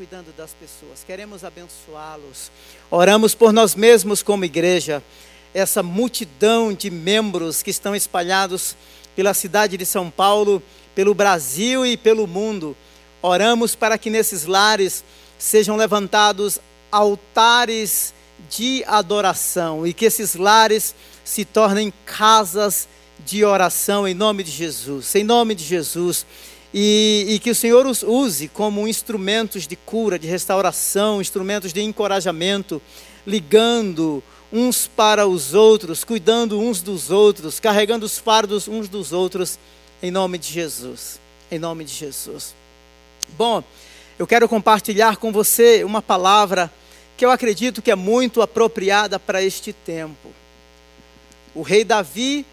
cuidando das pessoas, queremos abençoá-los. Oramos por nós mesmos como igreja, essa multidão de membros que estão espalhados pela cidade de São Paulo, pelo Brasil e pelo mundo. Oramos para que nesses lares sejam levantados altares de adoração e que esses lares se tornem casas de oração em nome de Jesus. Em nome de Jesus. E, e, que o Senhor os use como instrumentos de cura, de restauração, instrumentos de encorajamento, ligando uns para os outros, cuidando uns dos outros, carregando os fardos uns dos outros, em nome de Jesus. Em nome de Jesus. Bom, eu quero compartilhar com você uma palavra que eu acredito que é muito apropriada para este tempo. O rei Davi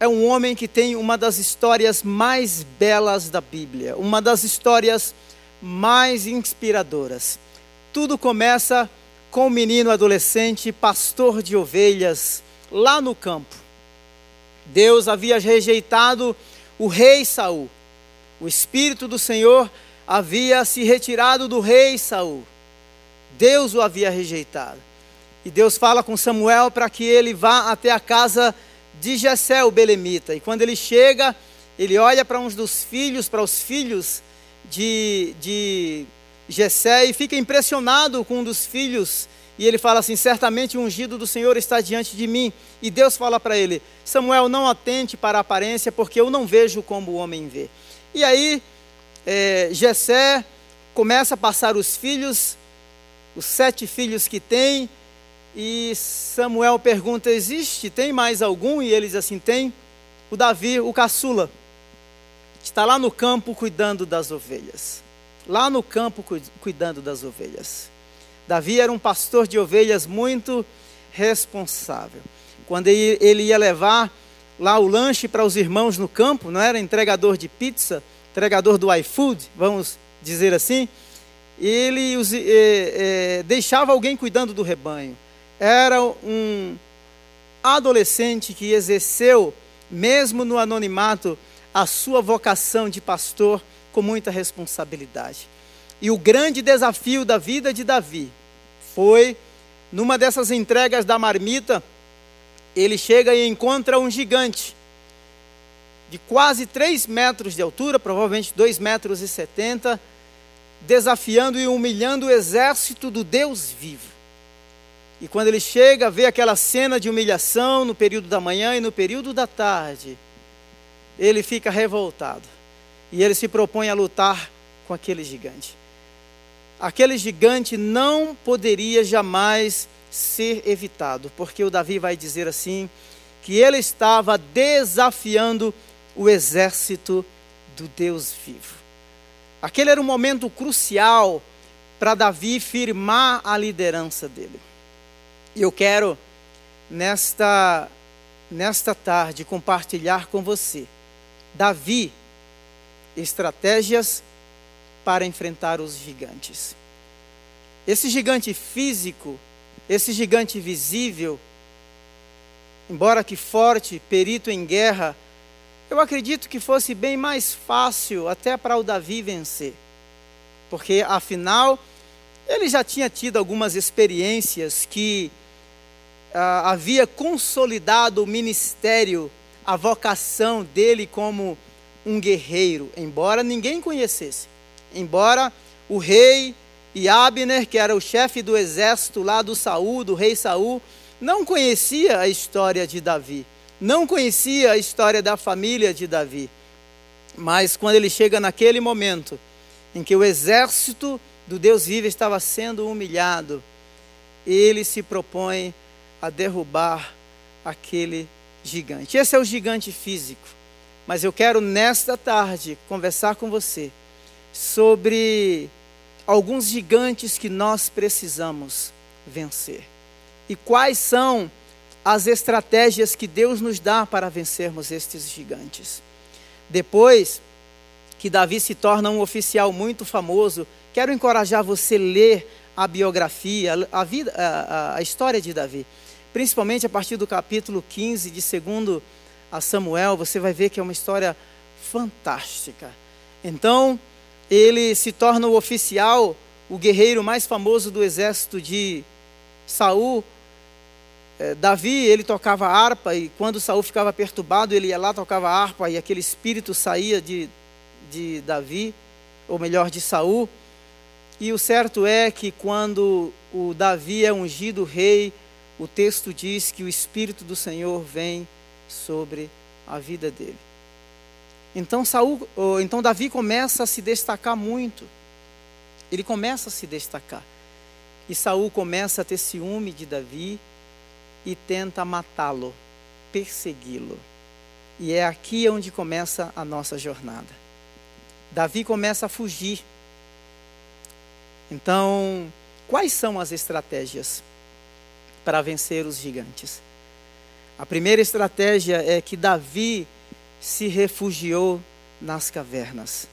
é um homem que tem uma das histórias mais belas da Bíblia, uma das histórias mais inspiradoras. Tudo começa com um menino adolescente, pastor de ovelhas, lá no campo. Deus havia rejeitado o rei Saul. O espírito do Senhor havia se retirado do rei Saul. Deus o havia rejeitado. E Deus fala com Samuel para que ele vá até a casa de de Jessé, o belemita. E quando ele chega, ele olha para uns dos filhos, para os filhos de, de Jessé e fica impressionado com um dos filhos. E ele fala assim: certamente o ungido do Senhor está diante de mim. E Deus fala para ele: Samuel, não atente para a aparência, porque eu não vejo como o homem vê. E aí, é, Jessé começa a passar os filhos, os sete filhos que tem, e Samuel pergunta: existe? Tem mais algum? E eles assim: tem. O Davi, o caçula, está lá no campo cuidando das ovelhas. Lá no campo cuidando das ovelhas. Davi era um pastor de ovelhas muito responsável. Quando ele ia levar lá o lanche para os irmãos no campo, não era entregador de pizza, entregador do iFood, vamos dizer assim, ele os, eh, eh, deixava alguém cuidando do rebanho era um adolescente que exerceu, mesmo no anonimato, a sua vocação de pastor com muita responsabilidade. E o grande desafio da vida de Davi foi, numa dessas entregas da marmita, ele chega e encontra um gigante de quase 3 metros de altura, provavelmente 2 metros e 70, desafiando e humilhando o exército do Deus vivo. E quando ele chega, vê aquela cena de humilhação no período da manhã e no período da tarde, ele fica revoltado. E ele se propõe a lutar com aquele gigante. Aquele gigante não poderia jamais ser evitado, porque o Davi vai dizer assim: que ele estava desafiando o exército do Deus vivo. Aquele era um momento crucial para Davi firmar a liderança dele. E eu quero, nesta, nesta tarde, compartilhar com você, Davi, estratégias para enfrentar os gigantes. Esse gigante físico, esse gigante visível, embora que forte, perito em guerra, eu acredito que fosse bem mais fácil até para o Davi vencer. Porque, afinal, ele já tinha tido algumas experiências que ah, havia consolidado o ministério, a vocação dele como um guerreiro, embora ninguém conhecesse. Embora o rei e Abner, que era o chefe do exército lá do Saul, do rei Saul, não conhecia a história de Davi, não conhecia a história da família de Davi. Mas quando ele chega naquele momento em que o exército do Deus vivo estava sendo humilhado, ele se propõe a derrubar aquele gigante. Esse é o gigante físico. Mas eu quero nesta tarde conversar com você sobre alguns gigantes que nós precisamos vencer. E quais são as estratégias que Deus nos dá para vencermos estes gigantes. Depois que Davi se torna um oficial muito famoso, quero encorajar você a ler a biografia, a, vida, a, a história de Davi principalmente a partir do capítulo 15 de 2 a Samuel, você vai ver que é uma história fantástica. Então, ele se torna o oficial o guerreiro mais famoso do exército de Saul. É, Davi, ele tocava harpa e quando Saul ficava perturbado, ele ia lá, tocava harpa e aquele espírito saía de, de Davi, ou melhor, de Saul. E o certo é que quando o Davi é ungido rei, o texto diz que o espírito do Senhor vem sobre a vida dele. Então Saul, então Davi começa a se destacar muito. Ele começa a se destacar. E Saul começa a ter ciúme de Davi e tenta matá-lo, persegui-lo. E é aqui onde começa a nossa jornada. Davi começa a fugir. Então, quais são as estratégias para vencer os gigantes? A primeira estratégia é que Davi se refugiou nas cavernas.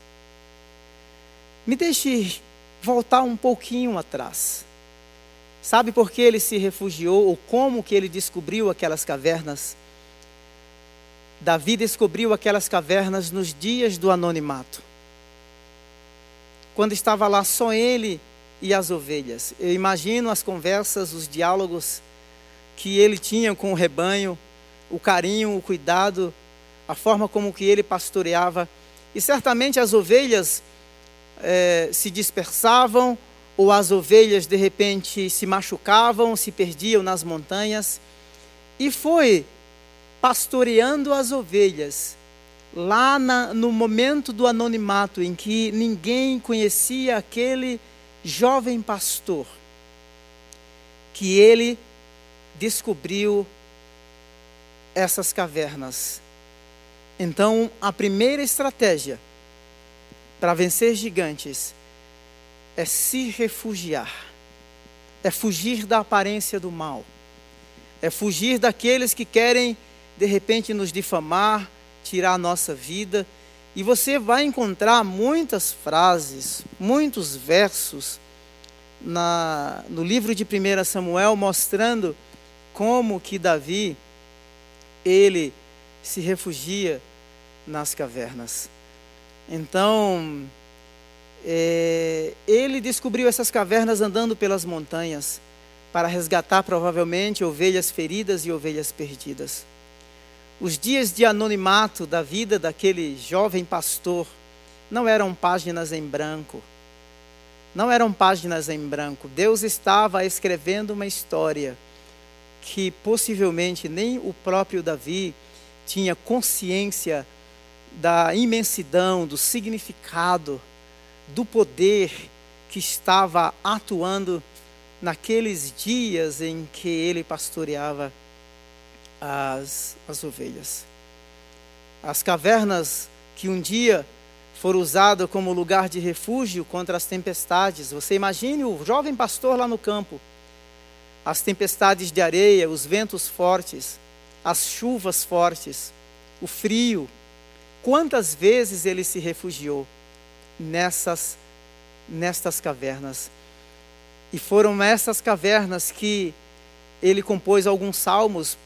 Me deixe voltar um pouquinho atrás. Sabe por que ele se refugiou ou como que ele descobriu aquelas cavernas? Davi descobriu aquelas cavernas nos dias do anonimato. Quando estava lá só ele e as ovelhas. Eu imagino as conversas, os diálogos que ele tinha com o rebanho, o carinho, o cuidado, a forma como que ele pastoreava. E certamente as ovelhas é, se dispersavam, ou as ovelhas de repente se machucavam, se perdiam nas montanhas. E foi pastoreando as ovelhas, lá na, no momento do anonimato, em que ninguém conhecia aquele jovem pastor, que ele descobriu essas cavernas. Então, a primeira estratégia para vencer gigantes é se refugiar, é fugir da aparência do mal, é fugir daqueles que querem de repente nos difamar, tirar a nossa vida. E você vai encontrar muitas frases, muitos versos na, no livro de 1 Samuel mostrando como que Davi ele se refugia nas cavernas. Então, é, ele descobriu essas cavernas andando pelas montanhas para resgatar provavelmente ovelhas feridas e ovelhas perdidas. Os dias de anonimato da vida daquele jovem pastor não eram páginas em branco. Não eram páginas em branco. Deus estava escrevendo uma história que possivelmente nem o próprio Davi tinha consciência da imensidão, do significado, do poder que estava atuando naqueles dias em que ele pastoreava as, as ovelhas. As cavernas que um dia foram usadas como lugar de refúgio contra as tempestades. Você imagine o jovem pastor lá no campo, as tempestades de areia, os ventos fortes, as chuvas fortes, o frio, Quantas vezes ele se refugiou nessas nestas cavernas? E foram essas cavernas que ele compôs alguns salmos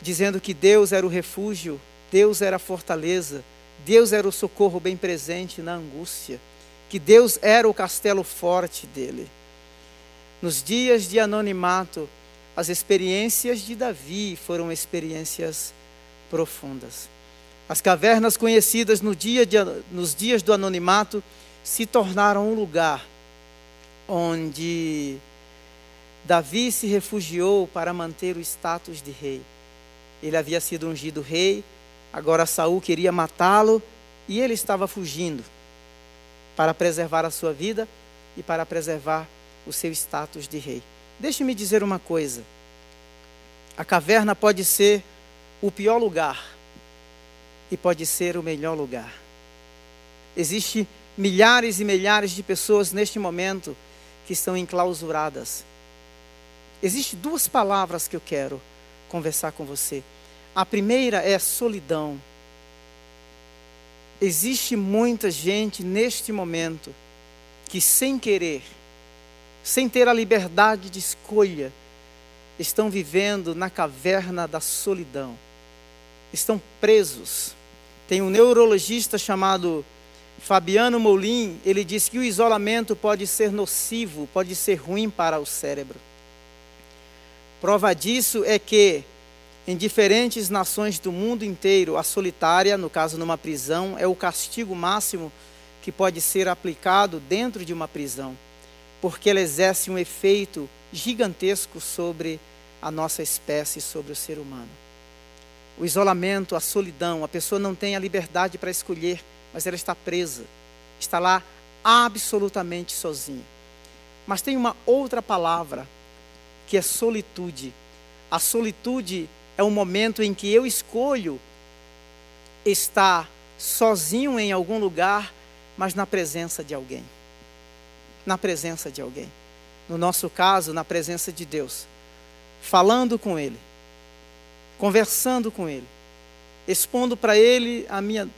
dizendo que Deus era o refúgio, Deus era a fortaleza, Deus era o socorro bem presente na angústia, que Deus era o castelo forte dele. Nos dias de anonimato, as experiências de Davi foram experiências profundas. As cavernas conhecidas no dia de, nos dias do anonimato se tornaram um lugar onde Davi se refugiou para manter o status de rei. Ele havia sido ungido rei, agora Saul queria matá-lo e ele estava fugindo para preservar a sua vida e para preservar o seu status de rei. Deixe-me dizer uma coisa. A caverna pode ser o pior lugar e pode ser o melhor lugar. Existem milhares e milhares de pessoas neste momento que estão enclausuradas. Existem duas palavras que eu quero conversar com você. A primeira é solidão. Existe muita gente neste momento que, sem querer, sem ter a liberdade de escolha, estão vivendo na caverna da solidão estão presos. Tem um neurologista chamado Fabiano Molin, ele diz que o isolamento pode ser nocivo, pode ser ruim para o cérebro. Prova disso é que em diferentes nações do mundo inteiro, a solitária, no caso numa prisão, é o castigo máximo que pode ser aplicado dentro de uma prisão, porque ela exerce um efeito gigantesco sobre a nossa espécie, sobre o ser humano. O isolamento, a solidão, a pessoa não tem a liberdade para escolher, mas ela está presa, está lá absolutamente sozinha. Mas tem uma outra palavra que é solitude. A solitude é o momento em que eu escolho estar sozinho em algum lugar, mas na presença de alguém. Na presença de alguém. No nosso caso, na presença de Deus. Falando com Ele, conversando com Ele, expondo para Ele a minha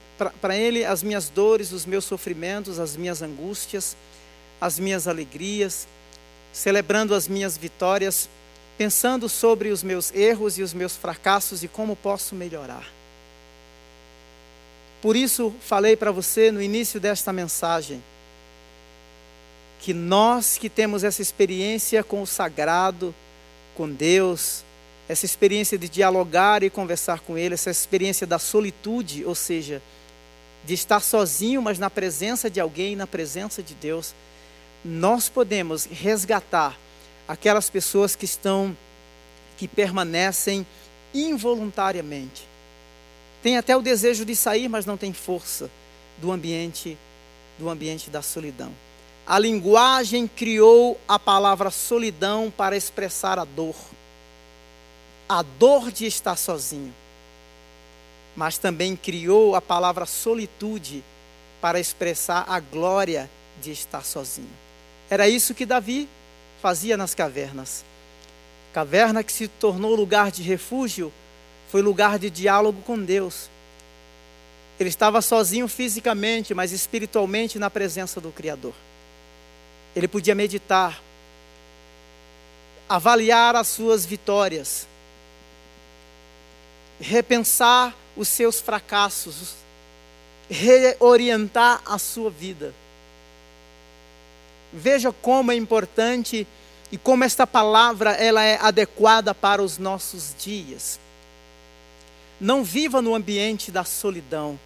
Ele as minhas dores, os meus sofrimentos, as minhas angústias, as minhas alegrias, celebrando as minhas vitórias pensando sobre os meus erros e os meus fracassos e como posso melhorar. Por isso, falei para você no início desta mensagem que nós que temos essa experiência com o sagrado, com Deus, essa experiência de dialogar e conversar com Ele, essa experiência da solitude, ou seja, de estar sozinho, mas na presença de alguém, na presença de Deus, nós podemos resgatar aquelas pessoas que estão, que permanecem involuntariamente. Tem até o desejo de sair, mas não tem força do ambiente, do ambiente da solidão. A linguagem criou a palavra solidão para expressar a dor. A dor de estar sozinho. Mas também criou a palavra solitude para expressar a glória de estar sozinho. Era isso que Davi fazia nas cavernas. Caverna que se tornou lugar de refúgio, foi lugar de diálogo com Deus. Ele estava sozinho fisicamente, mas espiritualmente na presença do Criador. Ele podia meditar, avaliar as suas vitórias, repensar os seus fracassos, reorientar a sua vida. Veja como é importante e como esta palavra ela é adequada para os nossos dias. Não viva no ambiente da solidão,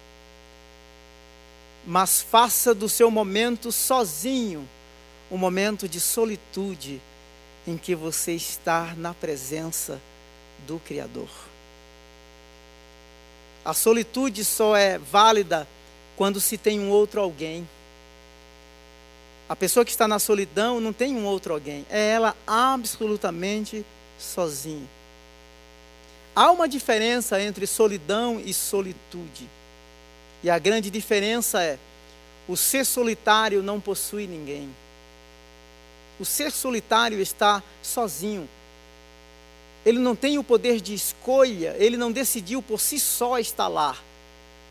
mas faça do seu momento sozinho um momento de solitude em que você está na presença do Criador. A solitude só é válida quando se tem um outro alguém. A pessoa que está na solidão não tem um outro alguém, é ela absolutamente sozinha. Há uma diferença entre solidão e solitude. E a grande diferença é: o ser solitário não possui ninguém. O ser solitário está sozinho. Ele não tem o poder de escolha, ele não decidiu por si só estar lá.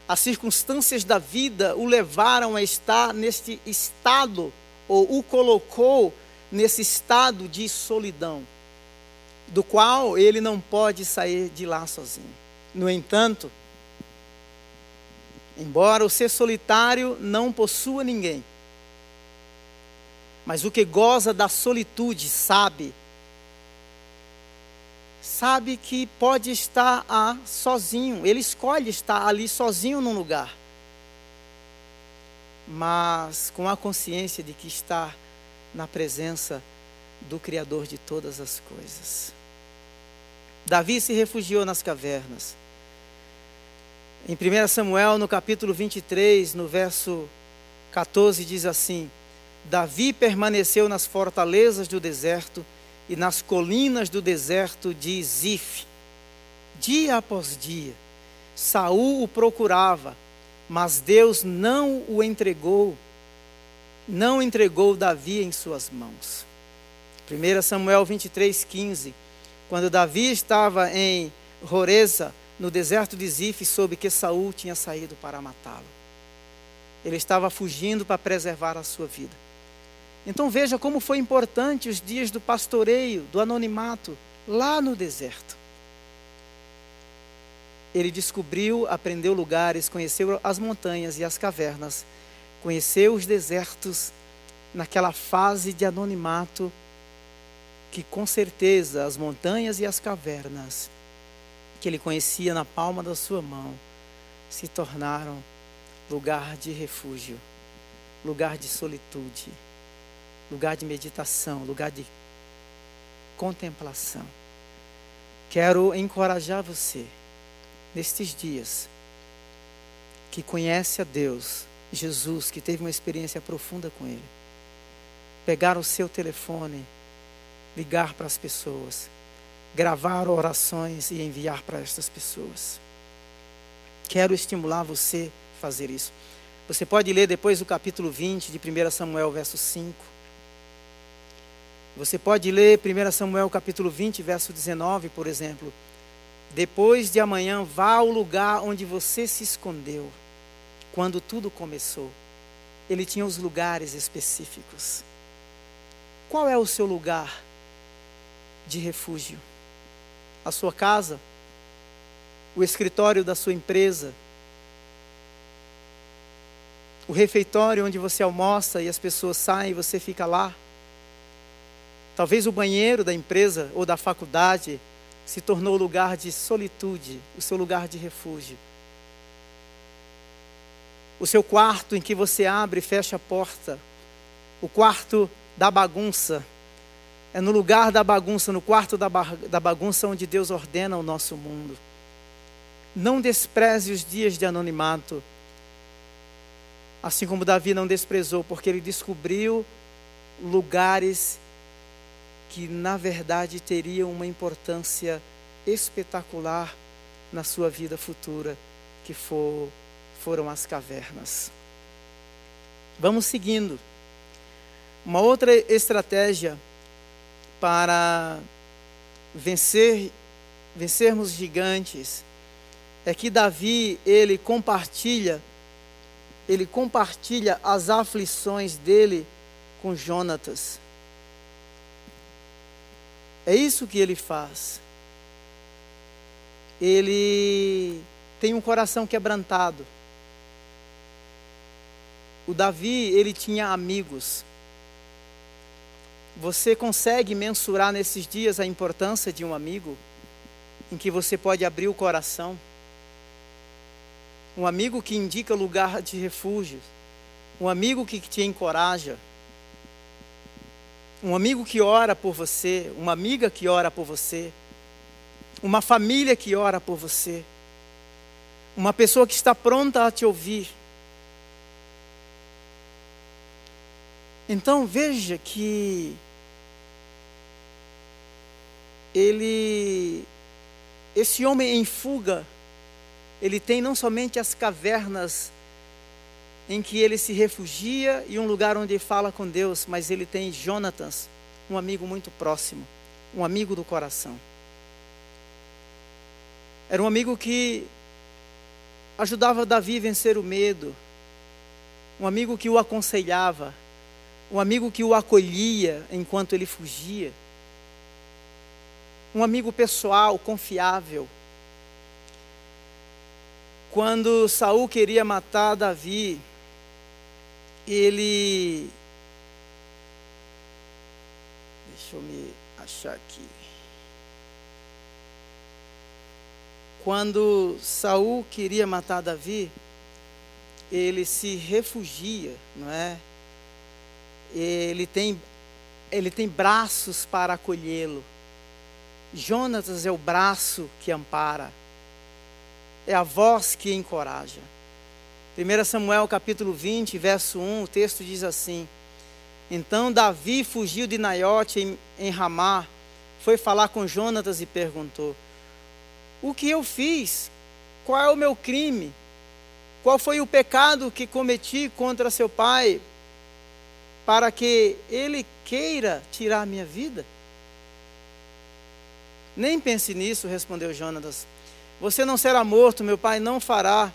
As circunstâncias da vida o levaram a estar neste estado ou o colocou nesse estado de solidão, do qual ele não pode sair de lá sozinho. No entanto, embora o ser solitário não possua ninguém, mas o que goza da solitude sabe, sabe que pode estar ah, sozinho, ele escolhe estar ali sozinho num lugar mas com a consciência de que está na presença do Criador de todas as coisas. Davi se refugiou nas cavernas. Em 1 Samuel, no capítulo 23, no verso 14, diz assim: Davi permaneceu nas fortalezas do deserto e nas colinas do deserto de Zif. Dia após dia, Saul o procurava mas Deus não o entregou, não entregou Davi em suas mãos. 1 Samuel 23, 15. Quando Davi estava em Horeza, no deserto de Zif, soube que Saul tinha saído para matá-lo. Ele estava fugindo para preservar a sua vida. Então veja como foi importante os dias do pastoreio, do anonimato, lá no deserto. Ele descobriu, aprendeu lugares, conheceu as montanhas e as cavernas, conheceu os desertos naquela fase de anonimato que com certeza as montanhas e as cavernas que ele conhecia na palma da sua mão se tornaram lugar de refúgio, lugar de solitude, lugar de meditação, lugar de contemplação. Quero encorajar você nestes dias que conhece a Deus, Jesus, que teve uma experiência profunda com Ele, pegar o seu telefone, ligar para as pessoas, gravar orações e enviar para estas pessoas. Quero estimular você a fazer isso. Você pode ler depois o capítulo 20 de 1 Samuel, verso 5. Você pode ler 1 Samuel capítulo 20, verso 19, por exemplo. Depois de amanhã, vá ao lugar onde você se escondeu quando tudo começou. Ele tinha os lugares específicos. Qual é o seu lugar de refúgio? A sua casa? O escritório da sua empresa? O refeitório onde você almoça e as pessoas saem e você fica lá? Talvez o banheiro da empresa ou da faculdade se tornou lugar de solitude, o seu lugar de refúgio o seu quarto em que você abre e fecha a porta, o quarto da bagunça. É no lugar da bagunça, no quarto da, da bagunça onde Deus ordena o nosso mundo. Não despreze os dias de anonimato, assim como Davi não desprezou, porque ele descobriu lugares que na verdade teriam uma importância espetacular na sua vida futura, que for foram as cavernas. Vamos seguindo. Uma outra estratégia para vencer vencermos gigantes é que Davi, ele compartilha ele compartilha as aflições dele com Jonatas. É isso que ele faz. Ele tem um coração quebrantado. O Davi, ele tinha amigos. Você consegue mensurar nesses dias a importância de um amigo em que você pode abrir o coração? Um amigo que indica lugar de refúgio, um amigo que te encoraja, um amigo que ora por você, uma amiga que ora por você, uma família que ora por você, uma pessoa que está pronta a te ouvir. Então veja que ele, esse homem em fuga, ele tem não somente as cavernas em que ele se refugia e um lugar onde fala com Deus, mas ele tem Jonatas, um amigo muito próximo, um amigo do coração. Era um amigo que ajudava Davi a vencer o medo, um amigo que o aconselhava, um amigo que o acolhia enquanto ele fugia, um amigo pessoal, confiável. Quando Saul queria matar Davi, ele Deixa eu me achar aqui. Quando Saul queria matar Davi, ele se refugia, não é? ele tem, ele tem braços para acolhê-lo. Jonatas é o braço que ampara, é a voz que encoraja. 1 Samuel capítulo 20, verso 1, o texto diz assim: Então Davi fugiu de Naiote em, em Ramá, foi falar com Jonatas e perguntou: O que eu fiz? Qual é o meu crime? Qual foi o pecado que cometi contra seu pai para que ele queira tirar minha vida? Nem pense nisso, respondeu Jonatas. Você não será morto, meu pai não fará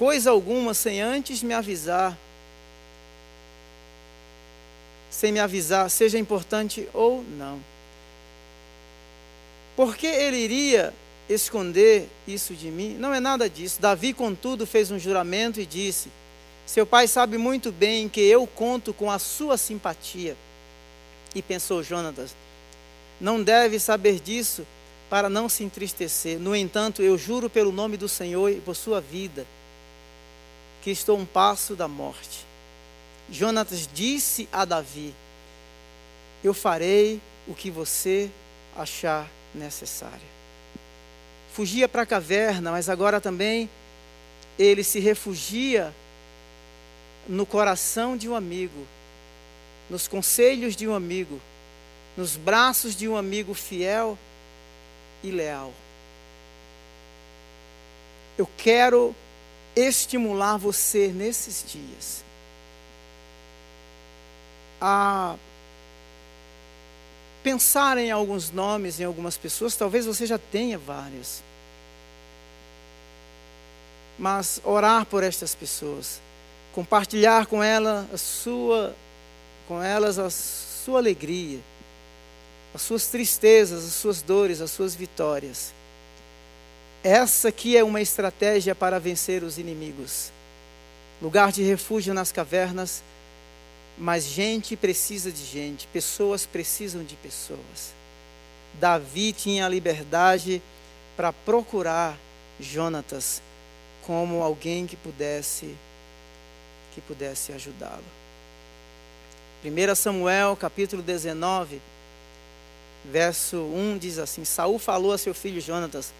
coisa alguma sem antes me avisar. Sem me avisar, seja importante ou não. Por que ele iria esconder isso de mim? Não é nada disso. Davi, contudo, fez um juramento e disse: Seu pai sabe muito bem que eu conto com a sua simpatia. E pensou Jonatas: não deve saber disso para não se entristecer. No entanto, eu juro pelo nome do Senhor e por sua vida, que estou um passo da morte. Jonatas disse a Davi: Eu farei o que você achar necessário. Fugia para a caverna, mas agora também ele se refugia no coração de um amigo, nos conselhos de um amigo, nos braços de um amigo fiel e leal. Eu quero estimular você nesses dias a pensar em alguns nomes, em algumas pessoas, talvez você já tenha várias. Mas orar por estas pessoas, compartilhar com ela a sua com elas a sua alegria, as suas tristezas, as suas dores, as suas vitórias. Essa aqui é uma estratégia para vencer os inimigos. Lugar de refúgio nas cavernas, mas gente precisa de gente, pessoas precisam de pessoas. Davi tinha a liberdade para procurar Jonatas como alguém que pudesse que pudesse ajudá-lo. 1 Samuel, capítulo 19, verso 1 diz assim: Saul falou a seu filho Jonatas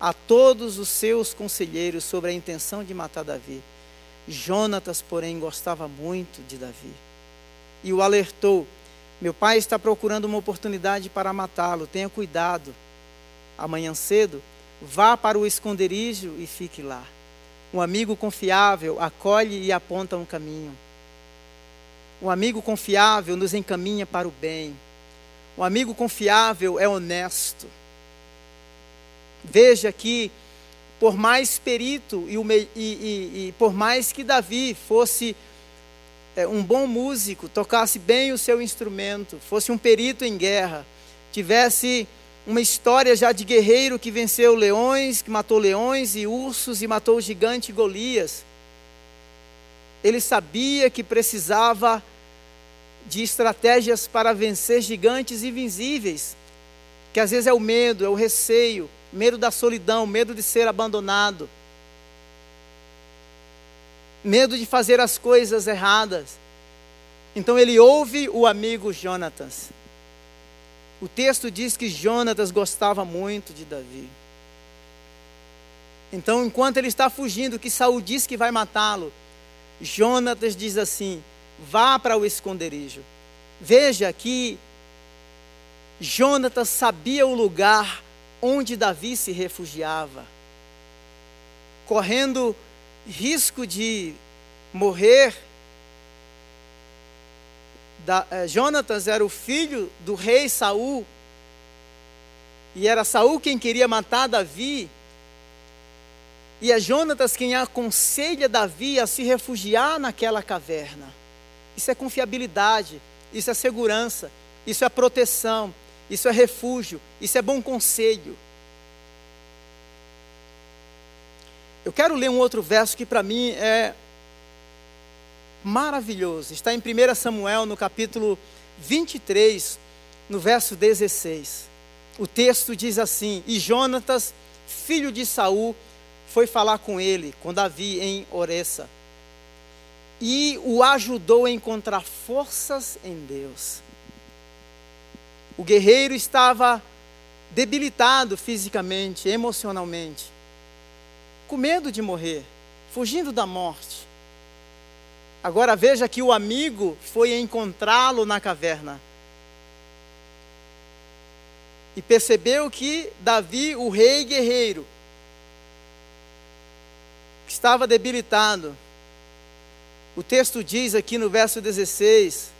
a todos os seus conselheiros sobre a intenção de matar Davi. Jonatas, porém, gostava muito de Davi e o alertou: Meu pai está procurando uma oportunidade para matá-lo, tenha cuidado. Amanhã cedo, vá para o esconderijo e fique lá. Um amigo confiável acolhe e aponta um caminho. Um amigo confiável nos encaminha para o bem. Um amigo confiável é honesto. Veja que, por mais perito e, e, e, por mais que Davi fosse é, um bom músico, tocasse bem o seu instrumento, fosse um perito em guerra, tivesse uma história já de guerreiro que venceu leões, que matou leões e ursos e matou o gigante Golias. Ele sabia que precisava de estratégias para vencer gigantes invisíveis, que às vezes é o medo, é o receio, medo da solidão, medo de ser abandonado, medo de fazer as coisas erradas. Então ele ouve o amigo Jonatas. O texto diz que Jonatas gostava muito de Davi. Então, enquanto ele está fugindo, que Saul diz que vai matá-lo, Jonatas diz assim: vá para o esconderijo. Veja que Jonatas sabia o lugar onde Davi se refugiava, correndo risco de morrer. Da, eh, Jonatas era o filho do rei Saul, e era Saul quem queria matar Davi. E é Jonatas quem aconselha Davi a se refugiar naquela caverna. Isso é confiabilidade, isso é segurança, isso é proteção, isso é refúgio, isso é bom conselho. Eu quero ler um outro verso que para mim é maravilhoso. Está em 1 Samuel, no capítulo 23, no verso 16. O texto diz assim: E Jonatas, filho de Saul, foi falar com ele, com Davi, em Oressa e o ajudou a encontrar forças em Deus. O guerreiro estava debilitado fisicamente, emocionalmente, com medo de morrer, fugindo da morte. Agora veja que o amigo foi encontrá-lo na caverna. E percebeu que Davi, o rei guerreiro, estava debilitado, o texto diz aqui no verso 16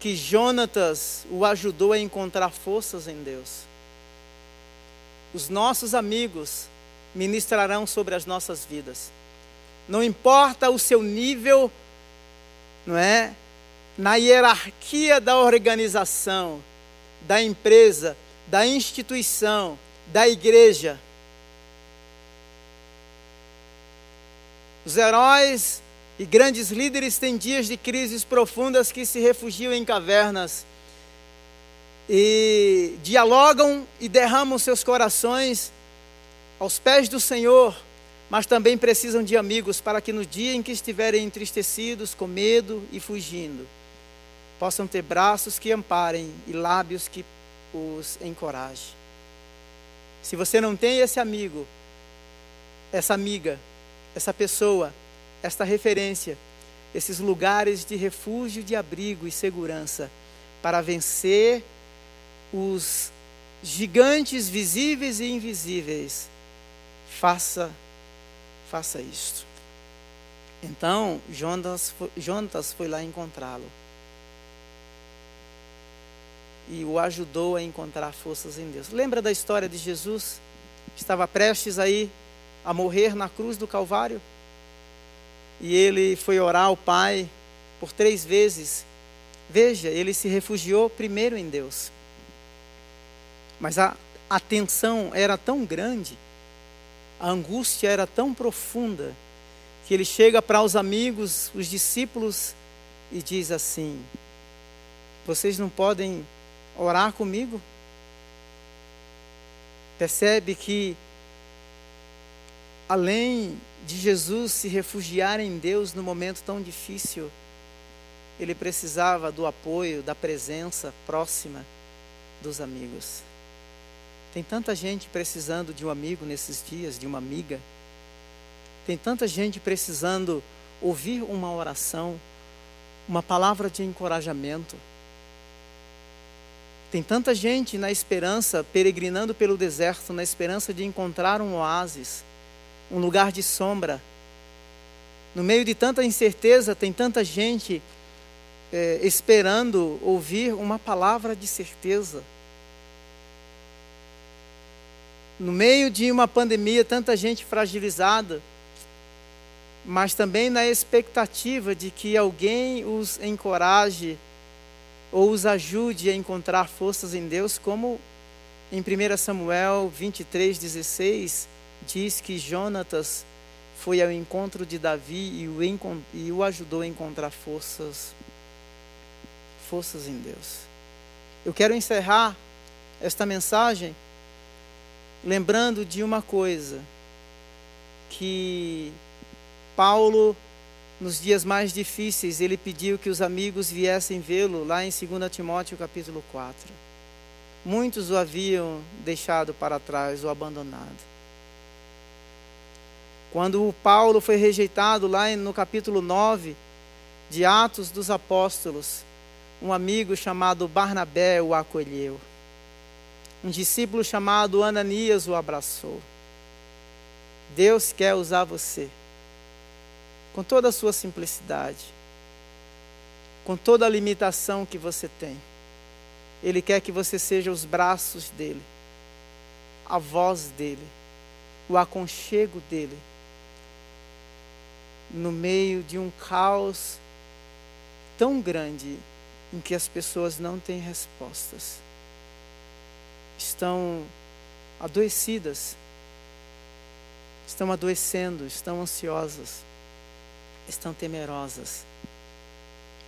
que Jonatas o ajudou a encontrar forças em Deus. Os nossos amigos ministrarão sobre as nossas vidas. Não importa o seu nível, não é? Na hierarquia da organização, da empresa, da instituição, da igreja. Os heróis E grandes líderes têm dias de crises profundas que se refugiam em cavernas e dialogam e derramam seus corações aos pés do Senhor, mas também precisam de amigos para que no dia em que estiverem entristecidos, com medo e fugindo, possam ter braços que amparem e lábios que os encorajem. Se você não tem esse amigo, essa amiga, essa pessoa, esta referência, esses lugares de refúgio, de abrigo e segurança para vencer os gigantes visíveis e invisíveis, faça faça isto. Então, Jonas foi, Jonas foi lá encontrá-lo. E o ajudou a encontrar forças em Deus. Lembra da história de Jesus? Estava prestes aí a morrer na cruz do Calvário. E ele foi orar ao Pai por três vezes. Veja, ele se refugiou primeiro em Deus. Mas a, tensão era tão grande, a angústia era tão profunda, que ele chega para os amigos, os discípulos, e diz assim: Vocês não podem orar comigo? Percebe que, além de Jesus se refugiar em Deus no momento tão difícil, ele precisava do apoio, da presença próxima dos amigos. Tem tanta gente precisando de um amigo nesses dias, de uma amiga. Tem tanta gente precisando ouvir uma oração, uma palavra de encorajamento. Tem tanta gente na esperança, peregrinando pelo deserto, na esperança de encontrar um oásis, um lugar de sombra. No meio de tanta incerteza, tem tanta gente é, esperando ouvir uma palavra de certeza. No meio de uma pandemia, tanta gente fragilizada, mas também na expectativa de que alguém os encoraje ou os ajude a encontrar forças em Deus, como em 1 Samuel 23, 16, diz que Jonatas foi ao encontro de Davi e o, e o ajudou a encontrar forças, forças em Deus. Eu quero encerrar esta mensagem lembrando de uma coisa que Paulo nos dias mais difíceis ele pediu que os amigos viessem vê-lo lá em 2 Timóteo capítulo 4. Muitos o haviam deixado para trás ou abandonado. Quando Paulo foi rejeitado lá no capítulo 9 de Atos dos Apóstolos, um amigo chamado Barnabé o acolheu. Um discípulo chamado Ananias o abraçou. Deus quer usar você com toda a sua simplicidade, com toda a limitação que você tem. Ele quer que você seja os braços dele, a voz dele, o aconchego dele, no meio de um caos tão grande em que as pessoas não têm respostas estão adoecidas, estão adoecendo, estão ansiosas, estão temerosas.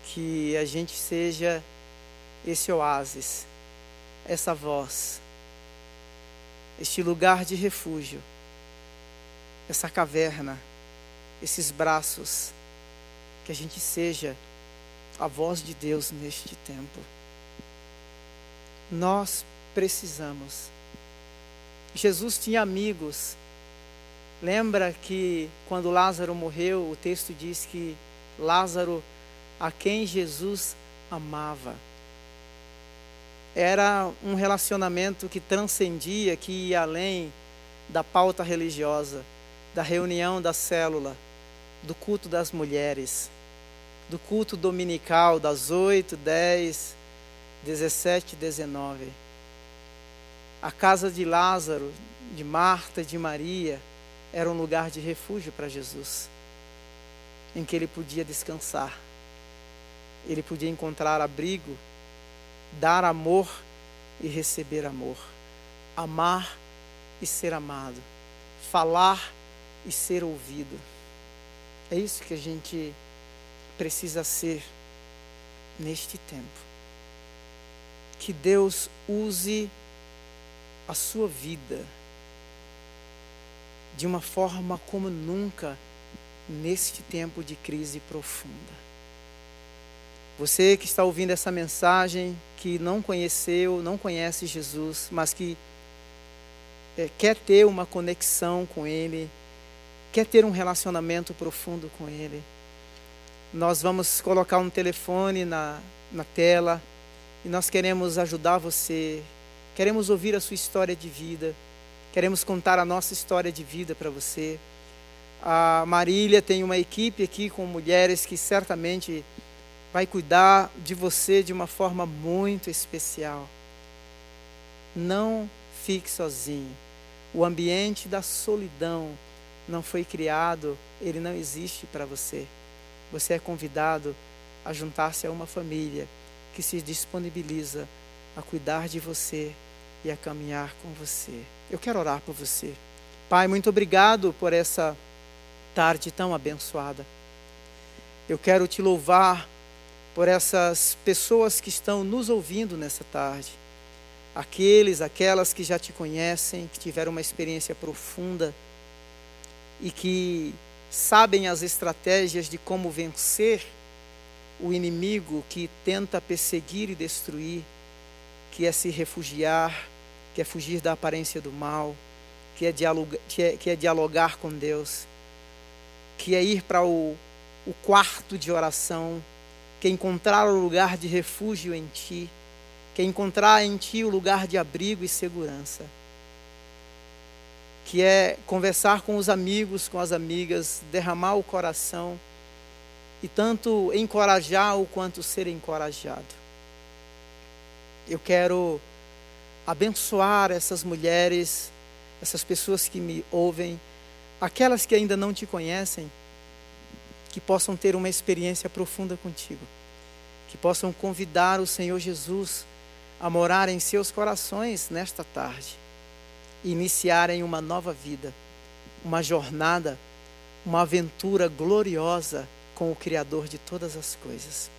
Que a gente seja esse oásis, essa voz, este lugar de refúgio, essa caverna, esses braços, que a gente seja a voz de Deus neste tempo. Nós precisamos. Jesus tinha amigos. Lembra que quando Lázaro morreu, o texto diz que Lázaro, a quem Jesus amava, era um relacionamento que transcendia, que ia além da pauta religiosa, da reunião da célula, do culto das mulheres, do culto dominical das 8, 10, 17 e 19 a casa de Lázaro, de Marta e de Maria era um lugar de refúgio para Jesus, em que ele podia descansar, ele podia encontrar abrigo, dar amor e receber amor, amar e ser amado, falar e ser ouvido. É isso que a gente precisa ser neste tempo. Que Deus use a sua vida de uma forma como nunca neste tempo de crise profunda. Você que está ouvindo essa mensagem, que não conheceu, não conhece Jesus, mas que é, quer ter uma conexão com Ele, quer ter um relacionamento profundo com Ele, nós vamos colocar um telefone na, na tela e nós queremos ajudar você, queremos ouvir a sua história de vida, queremos contar a nossa história de vida para você. A Marília tem uma equipe aqui com mulheres que certamente vai cuidar de você de uma forma muito especial. Não fique sozinho. O ambiente da solidão não foi criado, ele não existe para você. Você é convidado a juntar-se a uma família que se disponibiliza a cuidar de você e a caminhar com você. Eu quero orar por você. Pai, muito obrigado por essa tarde tão abençoada. Eu quero te louvar por essas pessoas que estão nos ouvindo nessa tarde. Aqueles, aquelas que já te conhecem, que tiveram uma experiência profunda e que sabem as estratégias de como vencer o inimigo que tenta perseguir e destruir, que é se refugiar, que é fugir da aparência do mal, que é dialogar, que é, que é dialogar com Deus, que é ir para o, o quarto de oração que encontrar o lugar de refúgio em ti, que encontrar em ti o lugar de abrigo e segurança, que é conversar com os amigos, com as amigas, derramar o coração e tanto encorajar o quanto ser encorajado. Eu quero abençoar essas mulheres, essas pessoas que me ouvem, aquelas que ainda não te conhecem que possam ter uma experiência profunda contigo, que possam convidar o Senhor Jesus a morar em seus corações nesta tarde iniciarem uma nova vida, uma jornada, uma aventura gloriosa com o Criador de todas as coisas.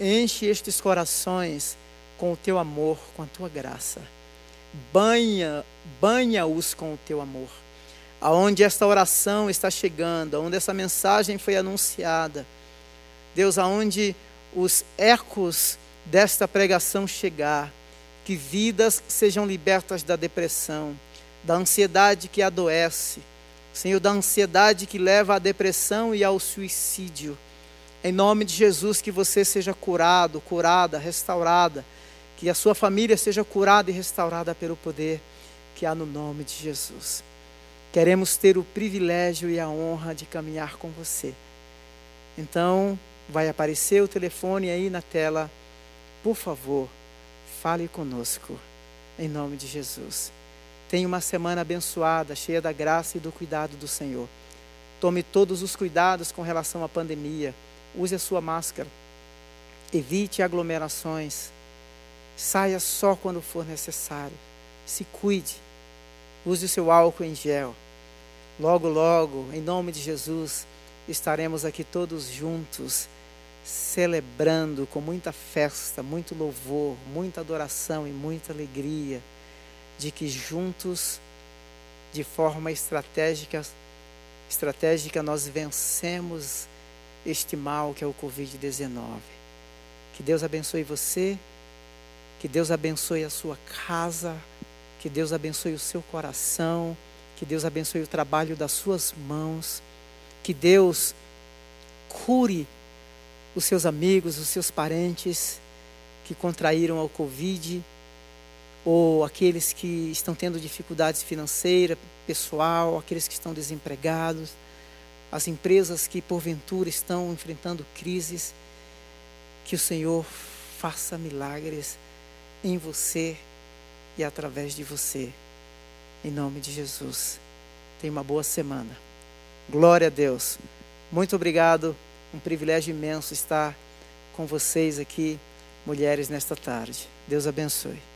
Enche estes corações com o teu amor, com a tua graça. Banha, banha-os com o teu amor aonde esta oração está chegando, aonde essa mensagem foi anunciada. Deus, aonde os ecos desta pregação chegar, que vidas sejam libertas da depressão, da ansiedade que adoece, Senhor, da ansiedade que leva à depressão e ao suicídio. Em nome de Jesus, que você seja curado, curada, restaurada, que a sua família seja curada e restaurada pelo poder que há no nome de Jesus. Queremos ter o privilégio e a honra de caminhar com você. Então, vai aparecer o telefone aí na tela. Por favor, fale conosco, em nome de Jesus. Tenha uma semana abençoada, cheia da graça e do cuidado do Senhor. Tome todos os cuidados com relação à pandemia. Use a sua máscara. Evite aglomerações. Saia só quando for necessário. Se cuide. Use o seu álcool em gel. Logo, logo, em nome de Jesus, estaremos aqui todos juntos, celebrando com muita festa, muito louvor, muita adoração e muita alegria, de que juntos, de forma estratégica, estratégica nós vencemos este mal que é o Covid-19. Que Deus abençoe você, que Deus abençoe a sua casa, que Deus abençoe o seu coração que Deus abençoe o trabalho das suas mãos. Que Deus cure os seus amigos, os seus parentes que contraíram ao Covid, ou aqueles que estão tendo dificuldades financeiras, pessoal, aqueles que estão desempregados, as empresas que porventura estão enfrentando crises. Que o Senhor faça milagres em você e através de você. Em nome de Jesus. Tenha uma boa semana. Glória a Deus. Muito obrigado. Um privilégio imenso estar com vocês aqui, mulheres, nesta tarde. Deus abençoe.